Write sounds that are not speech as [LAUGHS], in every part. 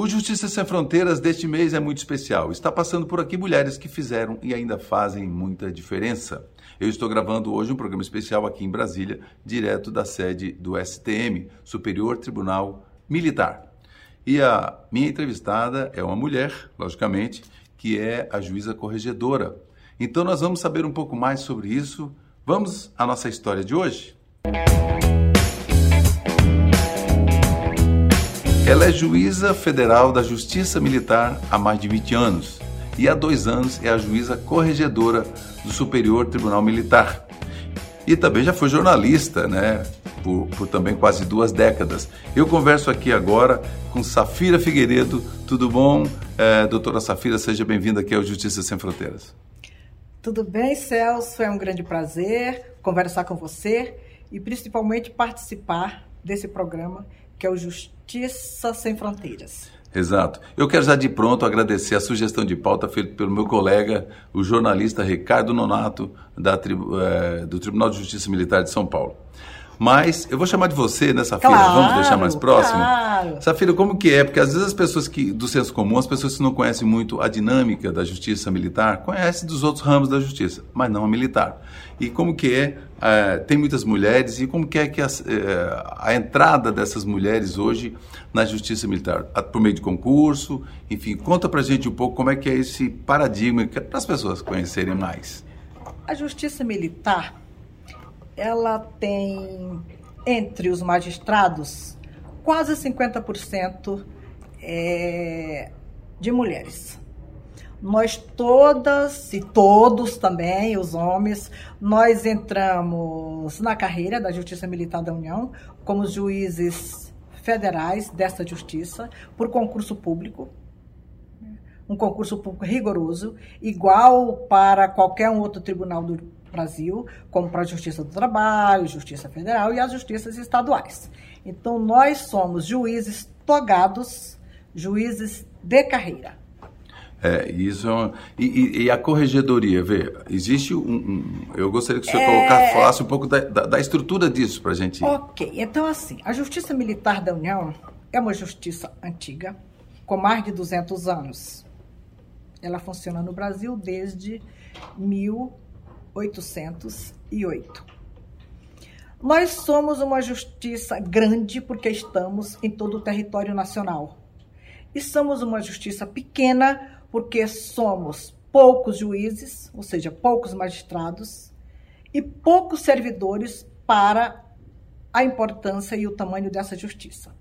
O Justiça Sem Fronteiras deste mês é muito especial. Está passando por aqui mulheres que fizeram e ainda fazem muita diferença. Eu estou gravando hoje um programa especial aqui em Brasília, direto da sede do STM, Superior Tribunal Militar. E a minha entrevistada é uma mulher, logicamente, que é a juíza corregedora. Então nós vamos saber um pouco mais sobre isso. Vamos à nossa história de hoje? Ela é juíza federal da Justiça Militar há mais de 20 anos e há dois anos é a juíza corregedora do Superior Tribunal Militar. E também já foi jornalista, né? Por, por, também quase duas décadas. Eu converso aqui agora com Safira Figueiredo. Tudo bom? É, doutora Safira, seja bem-vinda aqui ao Justiça Sem Fronteiras. Tudo bem, Celso? É um grande prazer conversar com você e principalmente participar desse programa que é o Justiça Sem Fronteiras. Exato. Eu quero já de pronto agradecer a sugestão de pauta feita pelo meu colega, o jornalista Ricardo Nonato, da, é, do Tribunal de Justiça Militar de São Paulo. Mas eu vou chamar de você nessa né, claro, vamos deixar mais próximo? Claro. Safira, como que é? Porque às vezes as pessoas que, do senso comum, as pessoas que não conhecem muito a dinâmica da justiça militar, conhecem dos outros ramos da justiça, mas não a militar. E como que é, é tem muitas mulheres, e como que é que a, é, a entrada dessas mulheres hoje na justiça militar? Por meio de concurso, enfim, conta pra gente um pouco como é que é esse paradigma, para as pessoas conhecerem mais. A justiça militar ela tem entre os magistrados quase 50% é, de mulheres. Nós todas e todos também, os homens, nós entramos na carreira da Justiça Militar da União como juízes federais dessa justiça por concurso público. Um concurso público rigoroso, igual para qualquer um outro tribunal do Brasil, como para a Justiça do Trabalho, Justiça Federal e as justiças estaduais. Então, nós somos juízes togados, juízes de carreira. É, isso é e, e, a corregedoria, vê, existe um, um eu gostaria que o senhor é... colocasse, falasse um pouco da, da, da estrutura disso para a gente. Ok, então assim, a Justiça Militar da União é uma justiça antiga, com mais de 200 anos. Ela funciona no Brasil desde mil 808. Nós somos uma justiça grande porque estamos em todo o território nacional. E somos uma justiça pequena porque somos poucos juízes, ou seja, poucos magistrados, e poucos servidores para a importância e o tamanho dessa justiça.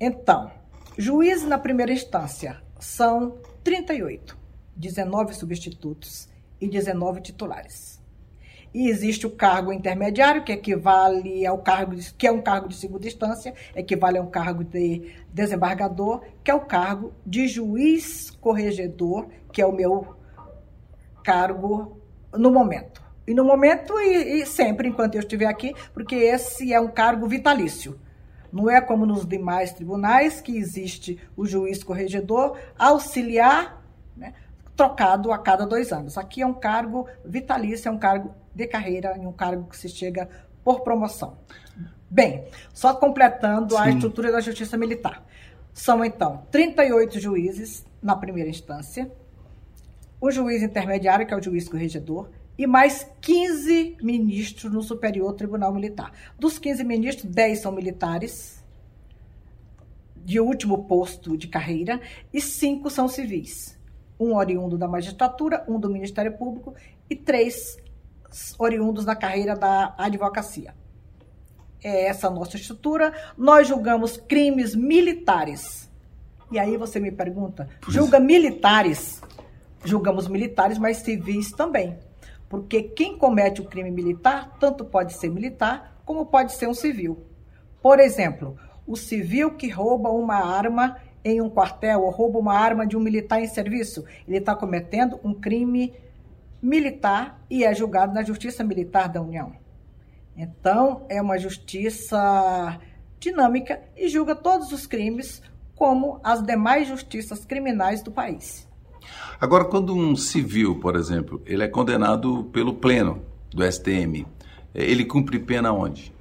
Então, juízes na primeira instância são 38, 19 substitutos e 19 titulares. E existe o cargo intermediário, que equivale ao cargo, de, que é um cargo de segunda instância, equivale a um cargo de desembargador, que é o cargo de juiz corregedor, que é o meu cargo no momento. E no momento e, e sempre enquanto eu estiver aqui, porque esse é um cargo vitalício. Não é como nos demais tribunais, que existe o juiz corregedor auxiliar, trocado a cada dois anos. Aqui é um cargo vitalício, é um cargo de carreira, e um cargo que se chega por promoção. Bem, só completando Sim. a estrutura da Justiça Militar. São, então, 38 juízes na primeira instância, o juiz intermediário, que é o juiz corregedor, e mais 15 ministros no Superior Tribunal Militar. Dos 15 ministros, 10 são militares, de último posto de carreira, e 5 são civis um oriundo da magistratura, um do Ministério Público e três oriundos da carreira da advocacia. É essa a nossa estrutura. Nós julgamos crimes militares. E aí você me pergunta, julga militares? Julgamos militares, mas civis também. Porque quem comete o crime militar, tanto pode ser militar, como pode ser um civil. Por exemplo, o civil que rouba uma arma em um quartel ou rouba uma arma de um militar em serviço, ele está cometendo um crime militar e é julgado na Justiça Militar da União. Então, é uma justiça dinâmica e julga todos os crimes como as demais justiças criminais do país. Agora, quando um civil, por exemplo, ele é condenado pelo pleno do STM, ele cumpre pena onde?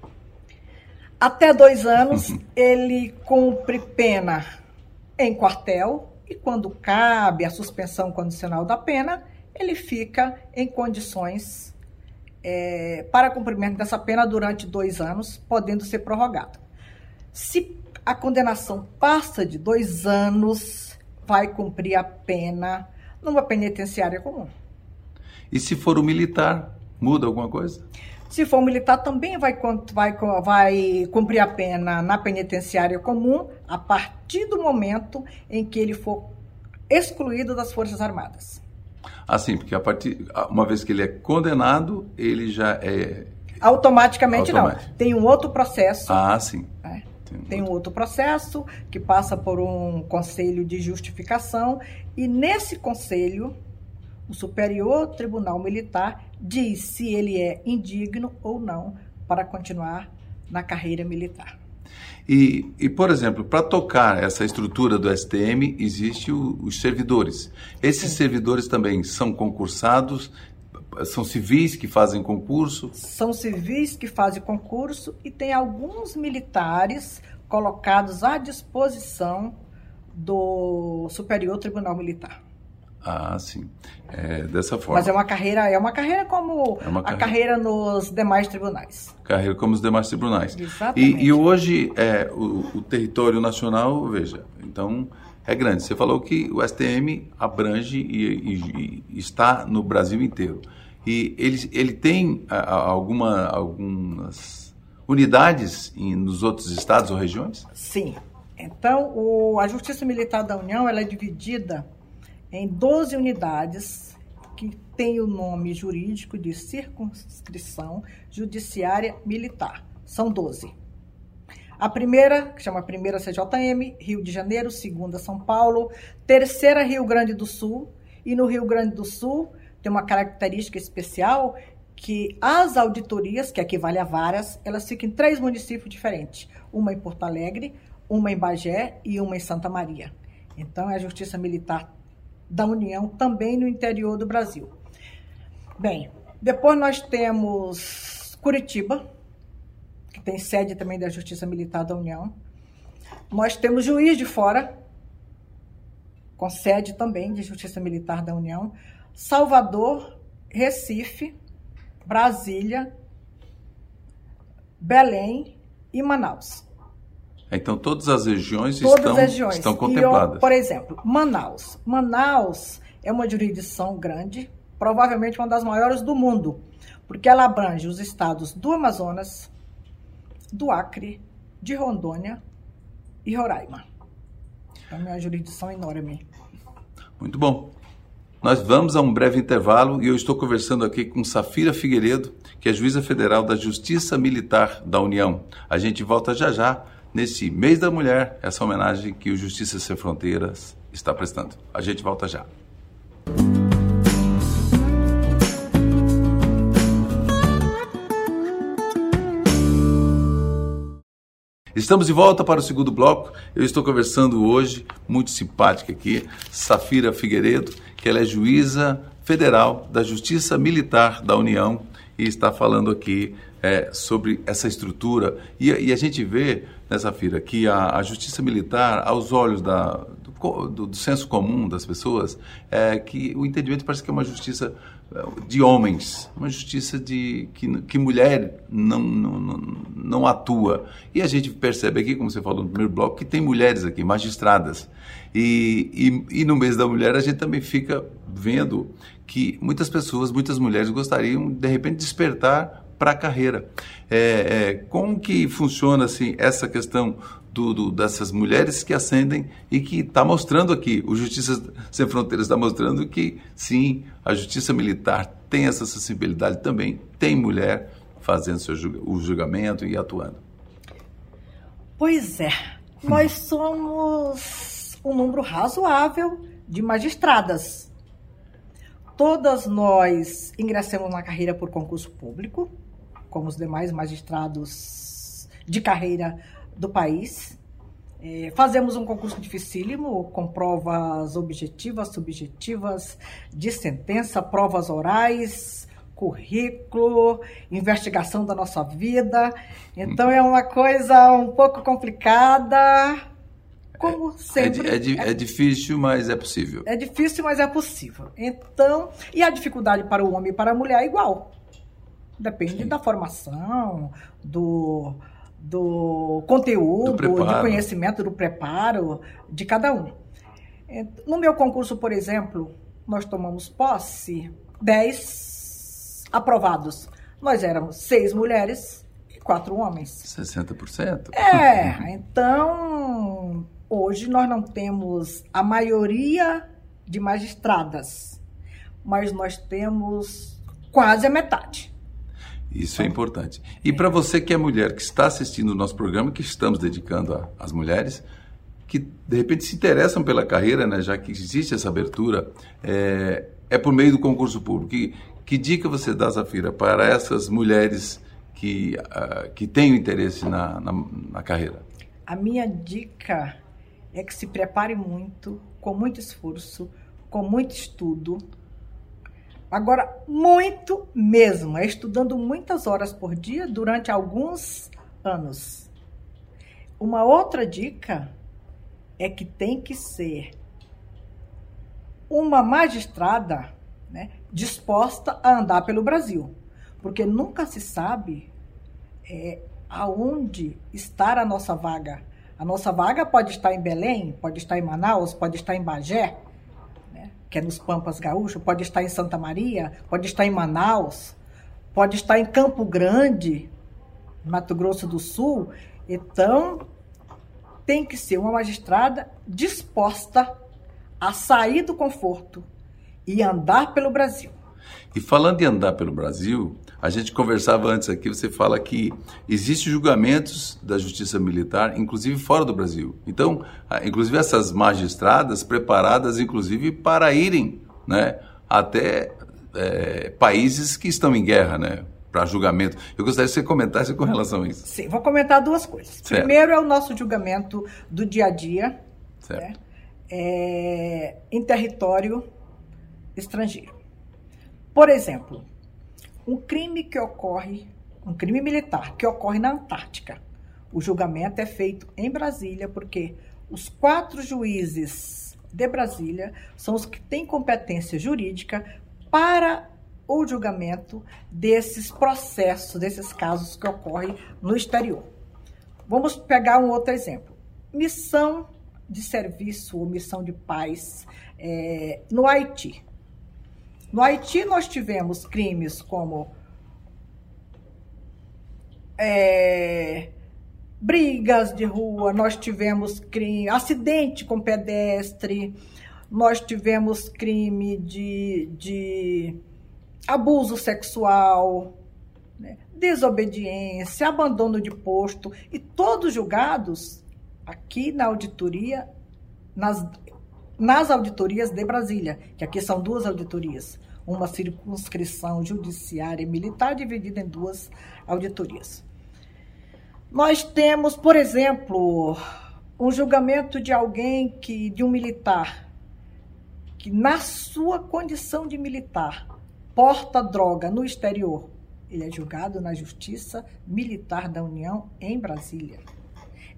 Até dois anos, [LAUGHS] ele cumpre pena em quartel e quando cabe a suspensão condicional da pena, ele fica em condições é, para cumprimento dessa pena durante dois anos, podendo ser prorrogado. Se a condenação passa de dois anos, vai cumprir a pena numa penitenciária comum. E se for o militar, muda alguma coisa? Se for militar, também vai, vai, vai cumprir a pena na penitenciária comum a partir do momento em que ele for excluído das Forças Armadas. Ah, sim, porque a partir, uma vez que ele é condenado, ele já é. Automaticamente Automático. não. Tem um outro processo. Ah, sim. Né? Tem, um, Tem um outro processo que passa por um conselho de justificação, e nesse conselho, o Superior Tribunal Militar diz se ele é indigno ou não para continuar na carreira militar. E, e por exemplo, para tocar essa estrutura do STM, existe o, os servidores. Esses Sim. servidores também são concursados, são civis que fazem concurso? São civis que fazem concurso e tem alguns militares colocados à disposição do Superior Tribunal Militar. Ah, sim. É, dessa forma. Mas é uma carreira, é uma carreira como é uma carreira. a carreira nos demais tribunais. Carreira como os demais tribunais. Exatamente. E, e hoje é, o, o, território nacional, veja, então é grande. Você falou que o STM abrange e, e, e está no Brasil inteiro. E ele, ele tem alguma, algumas unidades em, nos outros estados ou regiões? Sim. Então, o, a Justiça Militar da União ela é dividida em 12 unidades que tem o nome jurídico de circunscrição judiciária militar. São 12. A primeira, que chama primeira CJM, Rio de Janeiro, segunda São Paulo, terceira Rio Grande do Sul, e no Rio Grande do Sul tem uma característica especial que as auditorias, que equivale a várias, elas ficam em três municípios diferentes. Uma em Porto Alegre, uma em Bagé e uma em Santa Maria. Então, é a Justiça Militar da União também no interior do Brasil. Bem, depois nós temos Curitiba, que tem sede também da Justiça Militar da União. Nós temos Juiz de Fora, com sede também de Justiça Militar da União. Salvador, Recife, Brasília, Belém e Manaus. Então, todas as regiões, todas estão, as regiões. estão contempladas. Eu, por exemplo, Manaus. Manaus é uma jurisdição grande, provavelmente uma das maiores do mundo, porque ela abrange os estados do Amazonas, do Acre, de Rondônia e Roraima. Então, é uma jurisdição enorme. Muito bom. Nós vamos a um breve intervalo e eu estou conversando aqui com Safira Figueiredo, que é juíza federal da Justiça Militar da União. A gente volta já já nesse mês da mulher, essa homenagem que o Justiça Sem Fronteiras está prestando. A gente volta já. Estamos de volta para o segundo bloco. Eu estou conversando hoje, muito simpática aqui, Safira Figueiredo, que ela é juíza federal da Justiça Militar da União e está falando aqui é, sobre essa estrutura. E, e, a gente vê nessa feira que a, a justiça militar, aos olhos da, do, do, do, senso comum das pessoas, é que o entendimento parece que é uma justiça é, de homens, uma justiça de que, que mulher não, não, não, não atua. E a gente percebe aqui, como você falou no primeiro bloco, que tem mulheres aqui, magistradas. E, e, e no mês da mulher a gente também fica vendo que muitas pessoas, muitas mulheres gostariam de repente despertar para a carreira. É, é, como que funciona assim essa questão do, do, dessas mulheres que ascendem e que está mostrando aqui, o Justiça Sem Fronteiras está mostrando que sim, a Justiça Militar tem essa sensibilidade também, tem mulher fazendo seu, o julgamento e atuando. Pois é, nós somos um número razoável de magistradas. Todas nós ingressamos na carreira por concurso público, como os demais magistrados de carreira do país. É, fazemos um concurso dificílimo, com provas objetivas, subjetivas, de sentença, provas orais, currículo, investigação da nossa vida. Então é uma coisa um pouco complicada. como sempre. É, é, é, difícil, mas é possível. É difícil, mas é possível. Então, e a dificuldade para o homem e para a mulher é igual. Depende Sim. da formação, do, do conteúdo, do, do, conhecimento, do preparo de cada um. No meu concurso, por exemplo, nós tomamos posse 10 aprovados. Nós éramos seis mulheres e quatro homens. 60%? É, [LAUGHS] então hoje nós não temos a maioria de magistradas, mas nós temos quase a metade. Isso é importante. E para você que é mulher, que está assistindo o nosso programa, que estamos dedicando às mulheres, que de repente se interessam pela carreira, né, já que existe essa abertura, é, é por meio do concurso público. Que, que dica você dá, Zafira, para essas mulheres que, uh, que têm interesse na, na, na carreira? A minha dica é que se prepare muito, com muito esforço, com muito estudo, Agora, muito mesmo, é estudando muitas horas por dia durante alguns anos. Uma outra dica é que tem que ser uma magistrada né, disposta a andar pelo Brasil, porque nunca se sabe é, aonde estar a nossa vaga. A nossa vaga pode estar em Belém, pode estar em Manaus, pode estar em Bagé, que é nos Pampas Gaúcho, pode estar em Santa Maria, pode estar em Manaus, pode estar em Campo Grande, Mato Grosso do Sul. Então, tem que ser uma magistrada disposta a sair do conforto e andar pelo Brasil. E falando em andar pelo Brasil, a gente conversava antes aqui, você fala que existem julgamentos da justiça militar, inclusive fora do Brasil. Então, inclusive essas magistradas preparadas, inclusive, para irem né, até é, países que estão em guerra, né? Para julgamento. Eu gostaria que você comentasse com relação a isso. Sim, vou comentar duas coisas. Certo. Primeiro é o nosso julgamento do dia a dia, né, é, em território estrangeiro. Por exemplo, um crime que ocorre, um crime militar que ocorre na Antártica. O julgamento é feito em Brasília porque os quatro juízes de Brasília são os que têm competência jurídica para o julgamento desses processos, desses casos que ocorrem no exterior. Vamos pegar um outro exemplo. Missão de serviço ou missão de paz é, no Haiti. No Haiti, nós tivemos crimes como é, brigas de rua, nós tivemos crime, acidente com pedestre, nós tivemos crime de, de abuso sexual, né, desobediência, abandono de posto, e todos julgados aqui na auditoria, nas nas auditorias de Brasília, que aqui são duas auditorias, uma circunscrição judiciária e militar dividida em duas auditorias. Nós temos, por exemplo, um julgamento de alguém que de um militar que na sua condição de militar porta droga no exterior. Ele é julgado na Justiça Militar da União em Brasília.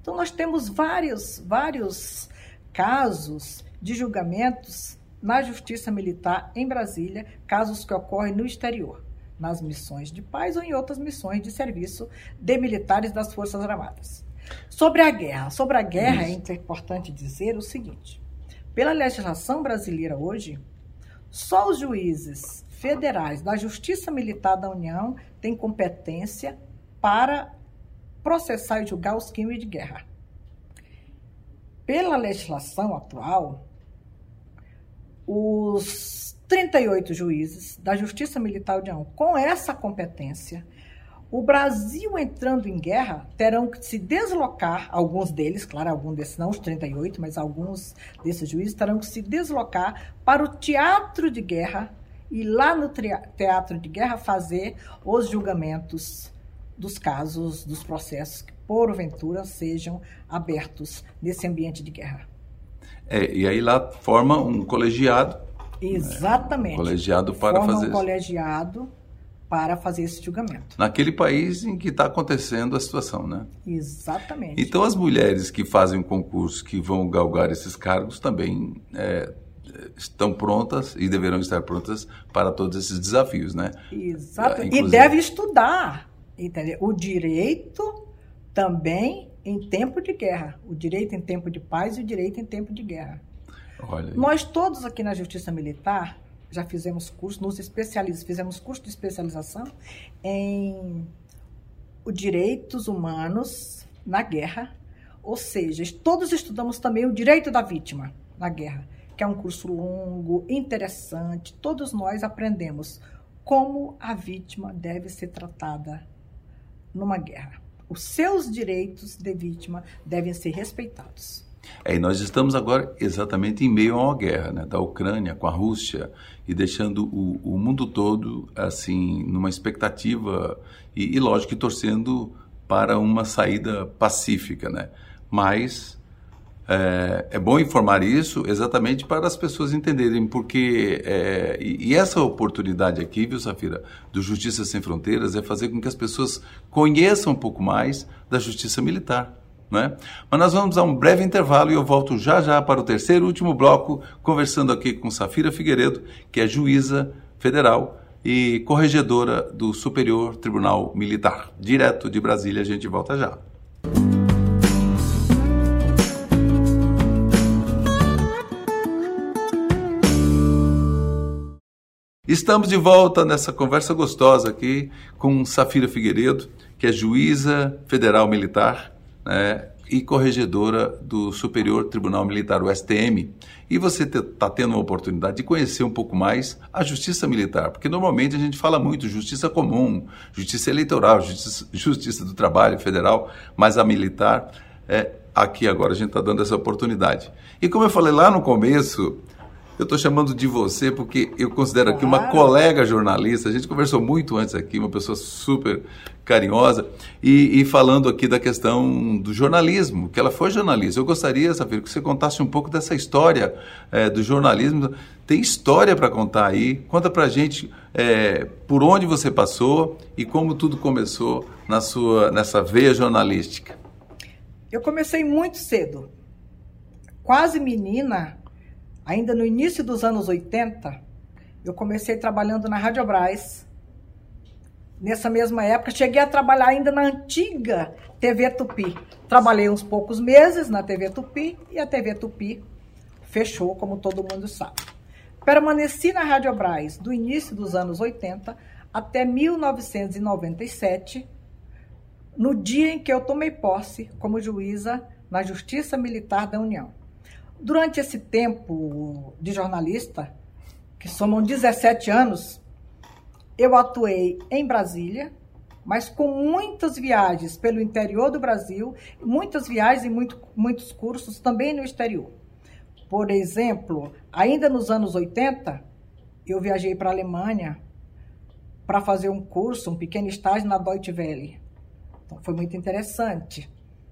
Então nós temos vários vários casos de julgamentos na Justiça Militar em Brasília, casos que ocorrem no exterior, nas missões de paz ou em outras missões de serviço de militares das Forças Armadas. Sobre a guerra, sobre a guerra é importante dizer o seguinte: pela legislação brasileira hoje, só os juízes federais da Justiça Militar da União têm competência para processar e julgar os crimes de guerra. Pela legislação atual, os 38 juízes da Justiça Militar União com essa competência, o Brasil entrando em guerra terão que se deslocar, alguns deles, claro, alguns desses não, os 38, mas alguns desses juízes terão que se deslocar para o teatro de guerra e lá no teatro de guerra fazer os julgamentos dos casos, dos processos que porventura sejam abertos nesse ambiente de guerra. É, e aí lá forma um colegiado. Exatamente. Né? Um colegiado para forma fazer um colegiado para fazer esse julgamento. Naquele país em que está acontecendo a situação, né? Exatamente. Então as mulheres que fazem um concurso, que vão galgar esses cargos, também é, estão prontas e deverão estar prontas para todos esses desafios, né? Exato. Inclusive... E deve estudar, entendeu? O direito também em tempo de guerra, o direito em tempo de paz e o direito em tempo de guerra. Nós todos aqui na Justiça Militar já fizemos curso, nos especializamos, fizemos curso de especialização em direitos humanos na guerra, ou seja, todos estudamos também o direito da vítima na guerra, que é um curso longo, interessante. Todos nós aprendemos como a vítima deve ser tratada numa guerra. Os seus direitos de vítima devem ser respeitados. É, e nós estamos agora exatamente em meio a uma guerra, né, da Ucrânia com a Rússia e deixando o, o mundo todo assim numa expectativa e, e lógico torcendo para uma saída pacífica, né? Mas é, é, bom informar isso exatamente para as pessoas entenderem, porque. É, e, e, essa oportunidade aqui, viu, Safira, do Justiça Sem Fronteiras, é fazer com que as pessoas conheçam um pouco mais da justiça militar. Né? Mas nós vamos a um breve intervalo e eu volto já já para o terceiro e último bloco, conversando aqui com Safira Figueiredo, que é juíza federal e corregedora do Superior Tribunal Militar. Direto de Brasília, a gente volta já. Estamos de volta nessa conversa gostosa aqui com Safira Figueiredo, que é juíza federal militar né, e corregedora do Superior Tribunal Militar, o STM. E você está tendo uma oportunidade de conhecer um pouco mais a justiça militar, porque normalmente a gente fala muito justiça comum, justiça eleitoral, justiça, justiça do trabalho federal, mas a militar, é, aqui agora a gente está dando essa oportunidade. E como eu falei lá no começo, eu estou chamando de você porque eu considero aqui uma colega jornalista. A gente conversou muito antes aqui, uma pessoa super carinhosa, e, e, falando aqui da questão do jornalismo, que ela foi jornalista. Eu gostaria, Safira, que você contasse um pouco dessa história é, do jornalismo. Tem história para contar aí? Conta para a gente é, por onde você passou e como tudo começou na sua, nessa veia jornalística. Eu comecei muito cedo. Quase menina, Ainda no início dos anos 80, eu comecei trabalhando na Rádio Brás. Nessa mesma época, cheguei a trabalhar ainda na antiga TV Tupi. Trabalhei uns poucos meses na TV Tupi e a TV Tupi fechou, como todo mundo sabe. Permaneci na Rádio Brás do início dos anos 80 até 1997, no dia em que eu tomei posse como juíza na Justiça Militar da União. Durante esse tempo de jornalista, que somam 17 anos, eu atuei em Brasília, mas com muitas viagens pelo interior do Brasil, muitas viagens e muito, muitos cursos também no exterior. Por exemplo, ainda nos anos 80, eu viajei para a Alemanha para fazer um curso, um pequeno estágio na Deutsche Welle. Então, foi muito interessante.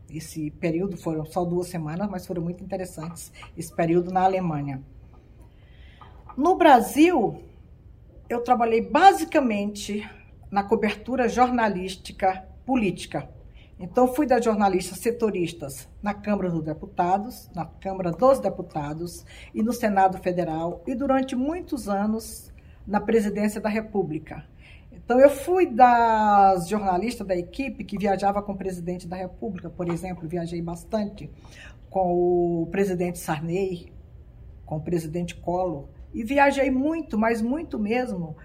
Esse período foram só duas semanas, mas foram muito interessantes. Esse período na Alemanha. No Brasil, eu trabalhei basicamente na cobertura jornalística política. Então, fui das jornalistas setoristas na Câmara dos Deputados, na Câmara dos Deputados e no Senado Federal, e durante muitos anos na Presidência da República. Então, eu fui das jornalistas da equipe que viajava com o presidente da República, por exemplo, viajei bastante com o presidente Sarney, com o presidente Collor, e viajei muito, mas muito mesmo,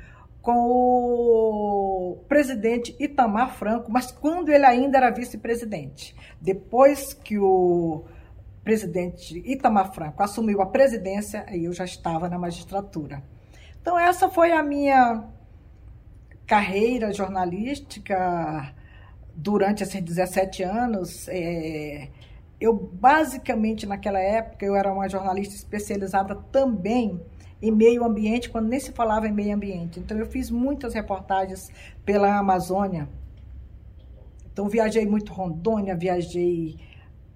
com o presidente Itamar Franco, mas quando ele ainda era vice-presidente. Depois que o presidente Itamar Franco assumiu a presidência, aí eu já estava na magistratura. Então, essa foi a minha carreira jornalística durante esses 17 anos, é, eu basicamente naquela época eu era uma jornalista especializada também em meio ambiente, quando nem se falava em meio ambiente. Então eu fiz muitas reportagens pela Amazônia. Então viajei muito Rondônia, viajei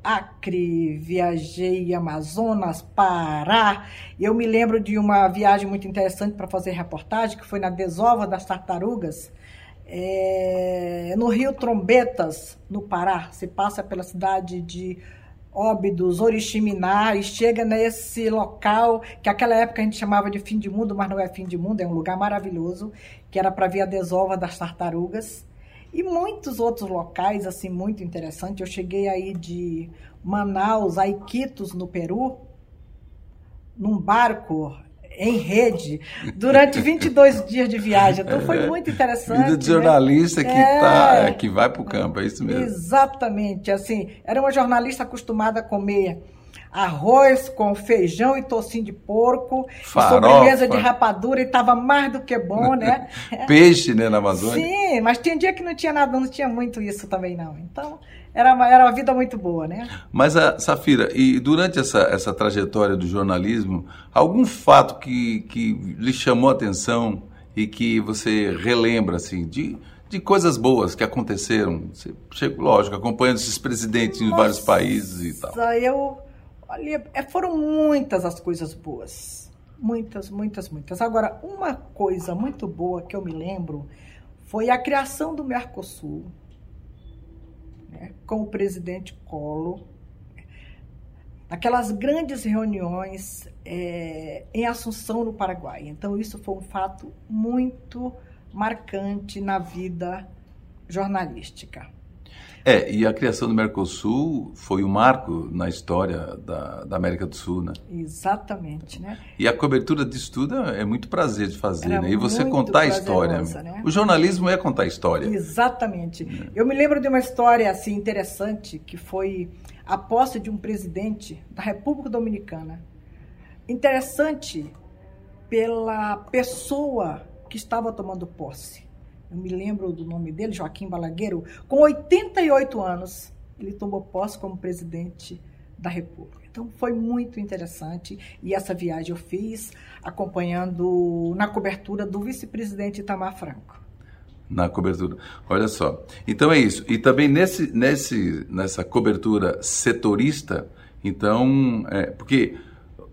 Acre, viajei Amazonas, Pará. Eu me lembro de uma viagem muito interessante para fazer reportagem, que foi na desova das tartarugas. É, no Rio Trombetas, no Pará, se passa pela cidade de Óbidos, Oriximiná, e chega nesse local que aquela época a gente chamava de fim de mundo, mas não é fim de mundo, é um lugar maravilhoso, que era para ver a desova das tartarugas. E muitos outros locais, assim, muito interessantes. Eu cheguei aí de Manaus a Iquitos, no Peru, num barco em rede durante 22 [LAUGHS] dias de viagem. Então foi é, muito interessante. Vida de né? jornalista né? que, é, tá, que vai para o campo, é isso mesmo. Exatamente. Assim, era uma jornalista acostumada a comer arroz com feijão e tocinho de porco, sobremesa de rapadura e estava mais do que bom, né? [LAUGHS] Peixe, né, na Amazônia? Sim, mas tinha dia que não tinha nada, não tinha muito isso também não. Então, era uma, era uma vida muito boa, né? Mas, a Safira, e durante essa, essa trajetória do jornalismo, algum fato que, que lhe chamou a atenção e que você relembra, assim, de, de coisas boas que aconteceram? Você, lógico, acompanhando esses presidentes Nossa, em vários países e tal. Eu, olha, é, foram muitas as coisas boas. Muitas, muitas, muitas. Agora, uma coisa muito boa que eu me lembro foi a criação do Mercosul né, com o presidente Collor, aquelas grandes reuniões é, em Assunção, no Paraguai. Então, isso foi um fato muito marcante na vida jornalística. É, e a criação do Mercosul foi um marco na história da, da América do Sul, né? Exatamente, né? E a cobertura disso tudo é muito prazer de fazer, Era né? E você contar a história. Né? O jornalismo é contar a história. Exatamente. É. Eu me lembro de uma história assim interessante que foi a posse de um presidente da República Dominicana. Interessante pela pessoa que estava tomando posse eu me lembro do nome dele, Joaquim Balagueiro, com 88 anos, ele tomou posse como presidente da República. Então foi muito interessante e essa viagem eu fiz acompanhando na cobertura do vice-presidente Itamar Franco. Na cobertura. Olha só. Então é isso. E também nesse, nesse, nessa cobertura setorista, então, é, porque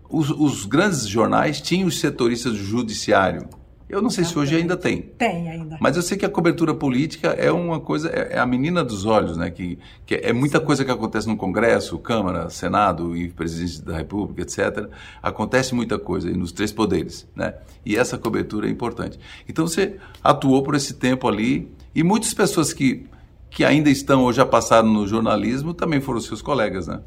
os, os grandes jornais tinham os setoristas do judiciário, eu não sei se hoje ainda tem. Tem ainda. Mas eu sei que a cobertura política é uma coisa, é, é a menina dos olhos, né? Que, que é muita coisa que acontece no Congresso, Câmara, Senado e Presidente da República, etc. Acontece muita coisa nos três poderes, né? E essa cobertura é importante. Então você atuou por esse tempo ali e muitas pessoas que, que ainda estão ou já passaram no jornalismo também foram seus colegas, né?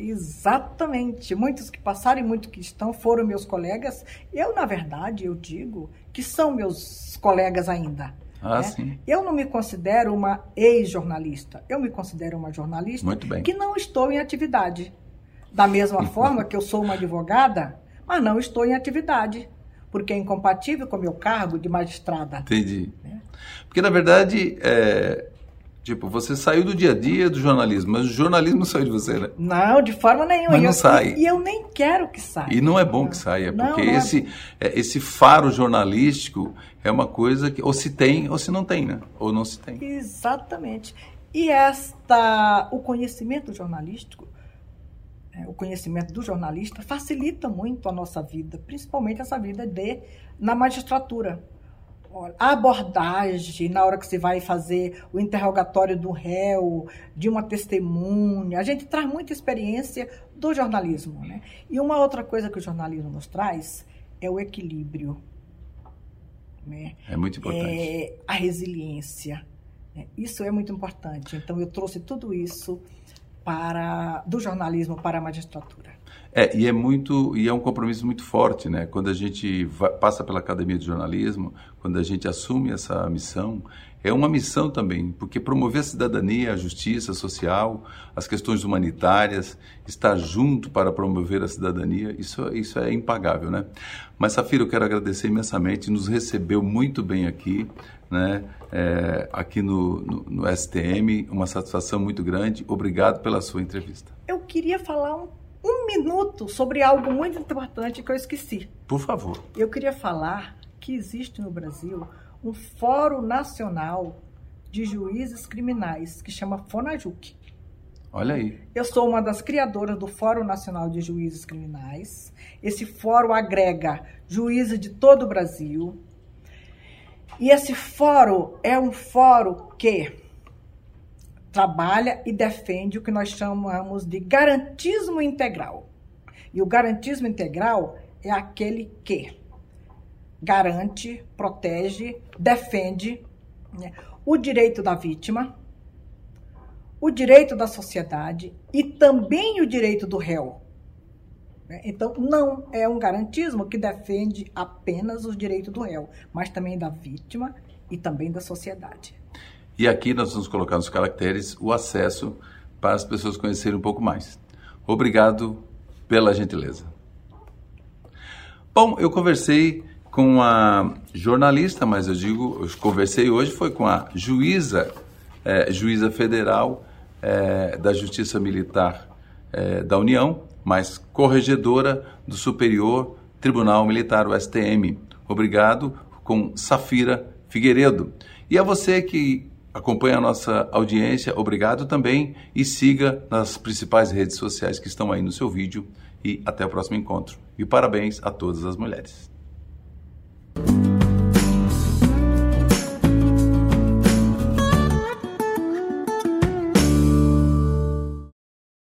Exatamente. Muitos que passaram e muitos que estão foram meus colegas. Eu, na verdade, eu digo que são meus colegas ainda. Ah, né? sim. Eu não me considero uma ex-jornalista. Eu me considero uma jornalista que não estou em atividade. Da mesma [LAUGHS] forma que eu sou uma advogada, mas não estou em atividade, porque é incompatível com o meu cargo de magistrada. Entendi. Né? Porque, na verdade, é, Tipo, você saiu do dia a dia do jornalismo, mas o jornalismo [LAUGHS] saiu de você, né? Não, de forma nenhuma. Mas não eu, sai. E, eu nem quero que saia. E não é bom que saia, não, porque não é esse, é... esse faro jornalístico é uma coisa que ou se tem ou se não tem, né? Ou não se tem. Exatamente. E esta, o conhecimento jornalístico, é, o conhecimento do jornalista facilita muito a nossa vida, principalmente essa vida de na magistratura a abordagem na hora que você vai fazer o interrogatório do réu, de uma testemunha. A gente traz muita experiência do jornalismo. Né? E uma outra coisa que o jornalismo nos traz é o equilíbrio. Né? É muito importante. É a resiliência. Né? Isso é muito importante. Então, eu trouxe tudo isso para do jornalismo para a magistratura. É, e é muito, e é um compromisso muito forte, né? Quando a gente vai, passa pela academia de jornalismo, quando a gente assume essa missão, é uma missão também, porque promover a cidadania, a justiça social, as questões humanitárias, estar junto para promover a cidadania, isso, isso é impagável, né? Mas, Safira, eu quero agradecer imensamente, nos recebeu muito bem aqui, né? É, aqui no, no, no STM, uma satisfação muito grande. Obrigado pela sua entrevista. Eu queria falar um um minuto sobre algo muito importante que eu esqueci. Por favor. Eu queria falar que existe no Brasil um Fórum Nacional de Juízes Criminais que chama FONAJUC. Olha aí. Eu sou uma das criadoras do Fórum Nacional de Juízes Criminais. Esse fórum agrega juízes de todo o Brasil. E esse fórum é um fórum que trabalha e defende o que nós chamamos de garantismo integral. E o garantismo integral é aquele que garante, protege, defende né, o direito da vítima, o direito da sociedade e também o direito do réu. Né? Então, não é um garantismo que defende apenas os direitos do réu, mas também da vítima e também da sociedade. E aqui nós vamos colocar nos caracteres o acesso para as pessoas conhecerem um pouco mais. Obrigado pela gentileza. Bom, eu conversei com a jornalista, mas eu digo, eu conversei hoje foi com a juíza, é, juíza federal é, da Justiça Militar é, da União, mas corregedora do Superior Tribunal Militar, o STM. Obrigado, com Safira Figueiredo. E a você que acompanha a nossa audiência, obrigado também e siga nas principais redes sociais que estão aí no seu vídeo e até o próximo encontro. E parabéns a todas as mulheres.